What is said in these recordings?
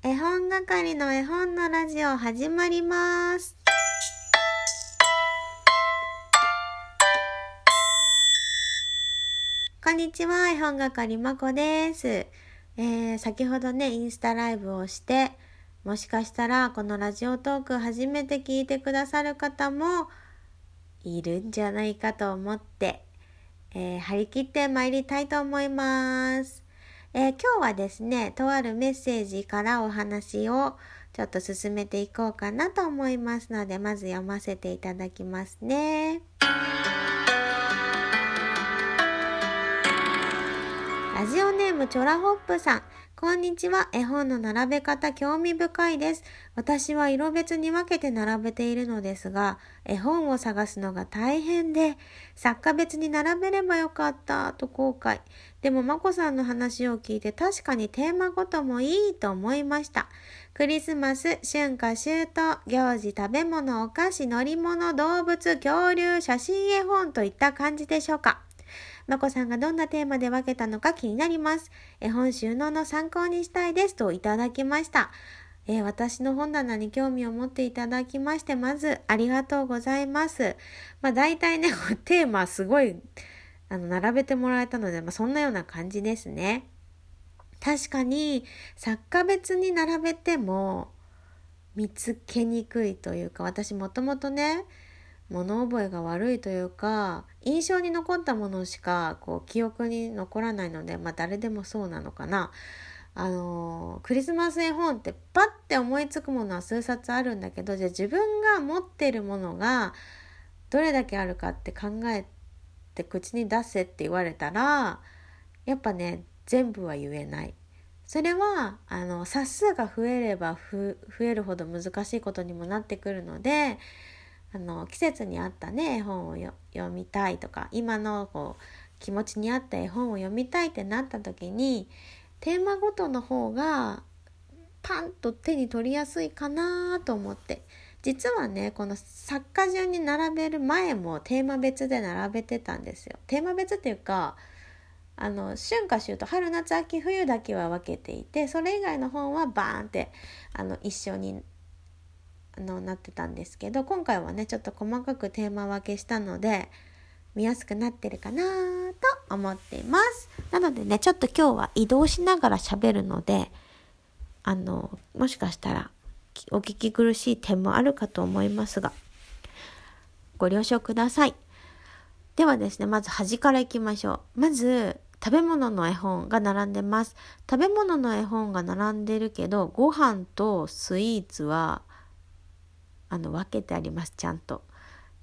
絵本係の絵本のラジオ始まります。こんにちは、絵本係まこです。えー、先ほどね、インスタライブをして、もしかしたらこのラジオトーク初めて聞いてくださる方もいるんじゃないかと思って、えー張り切って参りたいと思います。えー今日はですね、とあるメッセージからお話をちょっと進めていこうかなと思いますので、まず読ませていただきますね。ラジオネームチョラホップさん。こんにちは。絵本の並べ方興味深いです。私は色別に分けて並べているのですが、絵本を探すのが大変で、作家別に並べればよかったと後悔。でも、まこさんの話を聞いて確かにテーマごともいいと思いました。クリスマス、春夏秋冬、行事、食べ物、お菓子、乗り物、動物、恐竜、写真絵本といった感じでしょうか。まこさんがどんなテーマで分けたのか気になります。絵本収納の参考にしたいですといただきました。えー私の本棚に興味を持っていただきまして、まずありがとうございます。まあ大体ね、テーマすごい、あの、並べてもらえたので、まあそんなような感じですね。確かに、作家別に並べても見つけにくいというか、私もともとね、物覚えが悪いというか印象に残ったものしかこう記憶に残らないのでまあ誰でもそうなのかな。あのークリスマス絵本ってパッて思いつくものは数冊あるんだけどじゃあ自分が持ってるものがどれだけあるかって考えてて口に出せって言われたらやっぱね全部は言えない。それはあの冊数が増えれば増えるほど難しいことにもなってくるのであの季節に合ったね絵本を読みたいとか今のこう気持ちに合った絵本を読みたいってなった時にテーマごとの方がパンと手に取りやすいかなと思って実はねこの作家順に並べる前もテーマ別で並べてたんですよ。テーマ別っていうかあの春夏秋冬春夏秋冬だけは分けていてそれ以外の本はバーンってあの一緒にあのなってたんですけど今回はねちょっと細かくテーマ分けしたので見やすくなってるかなと思っていますなのでねちょっと今日は移動しながら喋るのであのもしかしたらお聞き苦しい点もあるかと思いますがご了承ください。ではですねまず端からいきましょう。まず食べ物の絵本が並んでます。食べ物の絵本が並んでるけどご飯とスイーツはあの分けてありますちゃんと。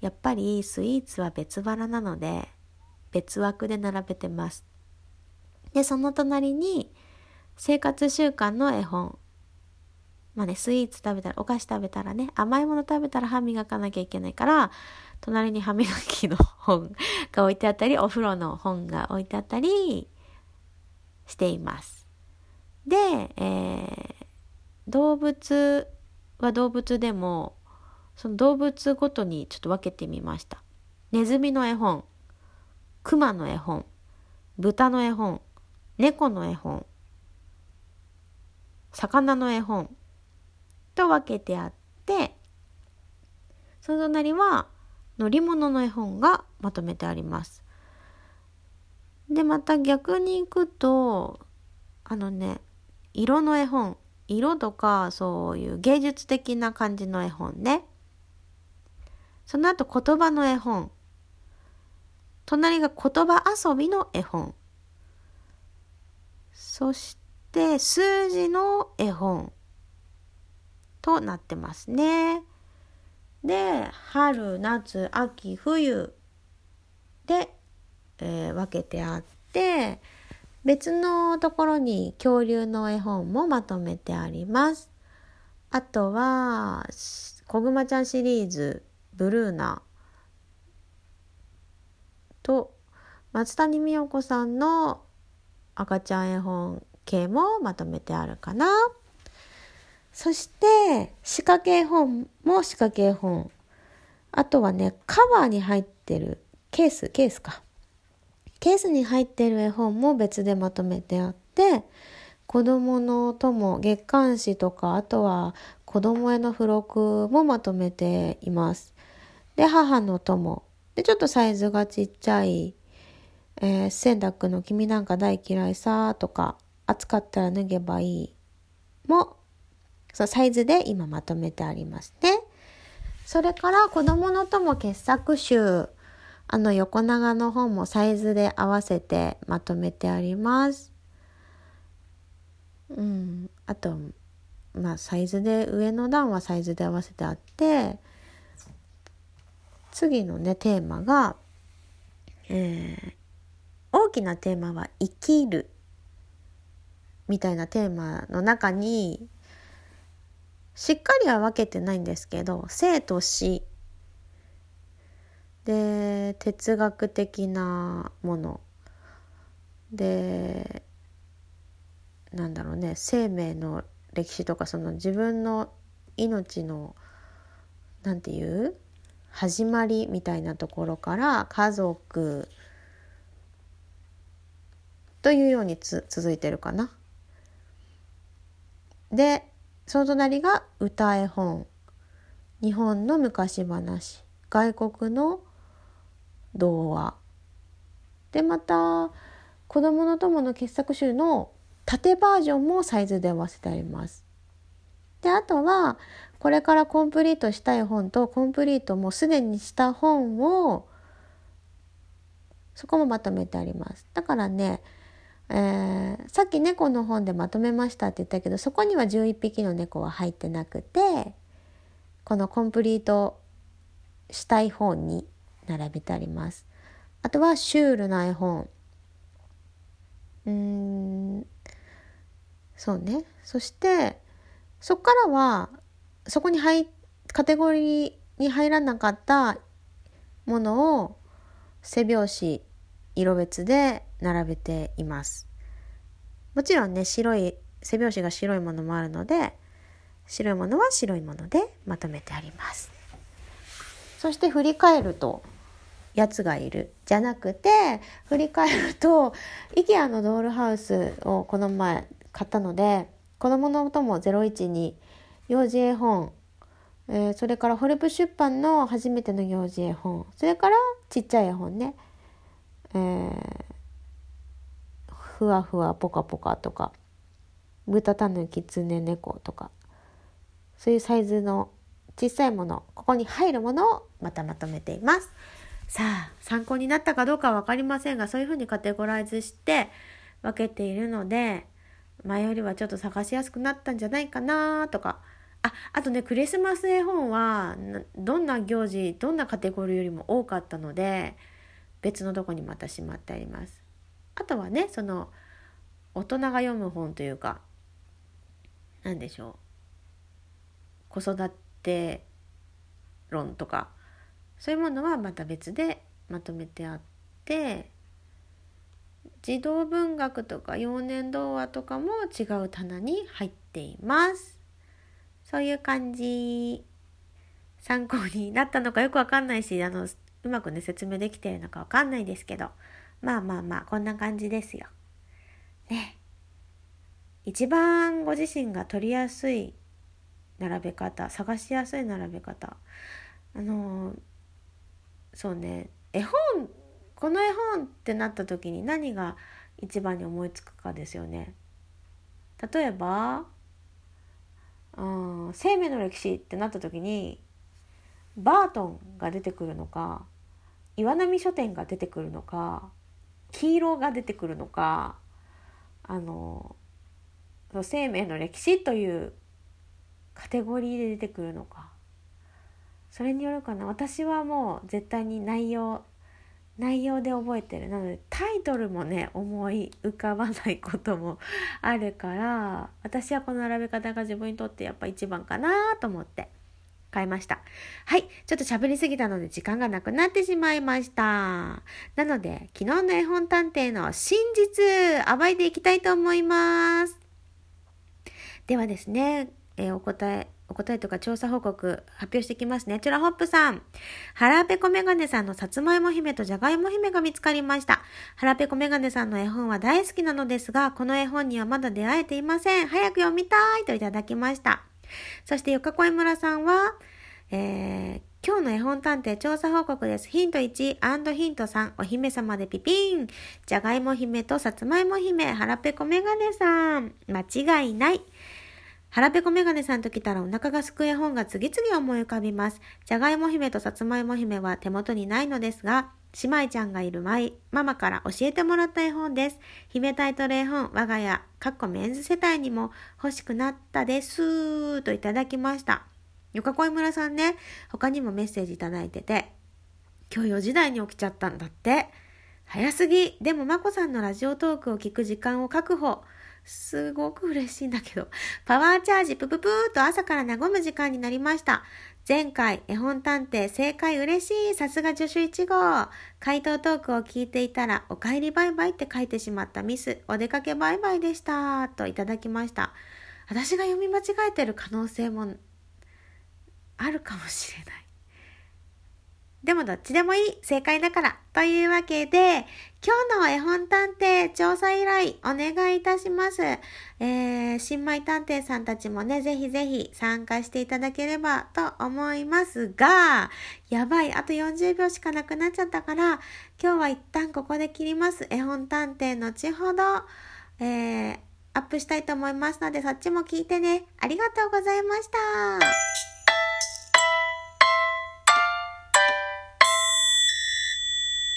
やっぱりスイーツは別腹なので別枠で並べてます。でその隣に生活習慣の絵本まあねスイーツ食べたらお菓子食べたらね甘いもの食べたら歯磨かなきゃいけないから隣に歯磨きの本が置いてあったりお風呂の本が置いてあったりしていますで、えー動物は動物でもその動物ごとにちょっと分けてみました。ネズミの絵本、クマの絵本、豚の絵本、猫の絵本、魚の絵本と分けてあって、その隣は乗り物の絵本がまとめてあります。で、また逆に行くと、あのね、色の絵本、色とかそういう芸術的な感じの絵本ね。その後言葉の絵本。隣が言葉遊びの絵本。そして数字の絵本となってますね。で、春、夏、秋、冬で、えー分けてあって、別のところに恐竜の絵本もまとめてあります。あとは、こぐまちゃんシリーズ、ブルーナと、松谷美代子さんの赤ちゃん絵本系もまとめてあるかな。そして、仕掛け絵本も仕掛け絵本。あとはね、カバーに入ってるケース、ケースか。ケースに入ってる絵本も別でまとめてあって、子供の友月刊誌とかあとは子供への付録もまとめています。で母の友でちょっとサイズがちっちゃい、えー、洗濯の君なんか大嫌いさとか暑かったら脱げばいいもそうサイズで今まとめてありますね。それから子供の友傑作集あの横長の本もサイズで合わせてまとめてあります。うん、あとまあサイズで上の段はサイズで合わせてあって次のねテーマが、えー、大きなテーマは「生きる」みたいなテーマの中にしっかりは分けてないんですけど生と死。で哲学的なもの。でなんだろうね。生命の歴史とかその自分の命のなんていう？始まりみたいなところから家族というようにつ続いてるかな。でその隣が歌絵本日本の昔話外国の童話でまた子供の友の傑作集の縦バージョンもサイズで合わせてあります。であとはこれからコンプリートしたい本とコンプリートもすでにした本をそこもまとめてあります。だからね、えー、さっき猫の本でまとめましたって言ったけどそこには11匹の猫は入ってなくてこのコンプリートしたい本に並べてあります。あとはシュールな絵本。うーんそうねそしてそっからはそこに入カテゴリーに入らなかったものを背拍子色別で並べています。もちろんね白い背拍子が白いものもあるので白いものは白いものでまとめてあります。そして振り返るとやつがいる。じゃなくて振り返ると IKEA のドールハウスをこの前買ったので子供の音も012幼児絵本、えー、それからホルプ出版の初めての幼児絵本それからちっちゃい絵本ね、えー、ふわふわぽかぽかとか豚たぬきつね猫とかそういうサイズの小さいものここに入るものをまたまとめています。さあ参考になったかどうかは分かりませんがそういうふうにカテゴライズして分けているので前よりはちょっと探しやすくなったんじゃないかなとか。ああとねクリスマス絵本はどんな行事どんなカテゴリーよりも多かったので別のとこにまたしまってあります。あとはねその大人が読む本というか何でしょう子育て論とかそういうものはまた別でまとめてあって児童文学とか幼年童話とかも違う棚に入っています。そういう感じ。参考になったのかよくわかんないし、あの、うまくね、説明できてるのかわかんないですけど、まあまあまあ、こんな感じですよ。ね。一番ご自身が取りやすい並べ方、探しやすい並べ方。あの、そうね、絵本この絵本ってなった時に何が一番に思いつくかですよね。例えば、うん、生命の歴史ってなった時にバートンが出てくるのか岩波書店が出てくるのか黄色が出てくるのかあの生命の歴史というカテゴリーで出てくるのか。それによるかな。私はもう絶対に内容内容で覚えてる。なのでタイトルもね思い浮かばないこともあるから私はこの並べ方が自分にとってやっぱ一番かなと思って。買いましたはいちょっと喋りすぎたので時間がなくなってしまいましたなので昨日の絵本探偵の真実暴いていきたいと思いますではですねえー、お答え、お答えとか調査報告発表していきますね。チュラホップさん。腹ペコメガネさんのさつまいも姫とじゃがいも姫が見つかりました。腹ペコメガネさんの絵本は大好きなのですが、この絵本にはまだ出会えていません。早く読みたいといただきました。そしてよかこい村さんは、えー、今日の絵本探偵調査報告です。ヒント1、ヒント3、お姫様でピピン。じゃがいも姫とさつまいも姫、腹ペコメガネさん。間違いない。腹ペコメガネさんと来たらお腹がすく絵本が次々思い浮かびます。じゃがいも姫とさつまいも姫は手元にないのですが、姉妹ちゃんがいるマイママから教えてもらった絵本です。姫タイトル絵本、我が家、かっこメンズ世帯にも欲しくなったです。といただきました。よかこい村さんね、他にもメッセージいただいてて、今日4時台に起きちゃったんだって。早すぎ。でも、まこさんのラジオトークを聞く時間を確保。すごく嬉しいんだけど。パワーチャージプププーと朝から和む時間になりました。前回、絵本探偵正解嬉しい。さすが助手1号。回答トークを聞いていたら、お帰りバイバイって書いてしまったミス。お出かけバイバイでした。といただきました。私が読み間違えてる可能性もあるかもしれない。でもどっちでもいい正解だから。というわけで、今日の絵本探偵調査依頼お願いいたします。えー、新米探偵さんたちもね、ぜひぜひ参加していただければと思いますが、やばい、あと40秒しかなくなっちゃったから、今日は一旦ここで切ります。絵本探偵後ほど、えー、アップしたいと思いますので、そっちも聞いてね。ありがとうございました。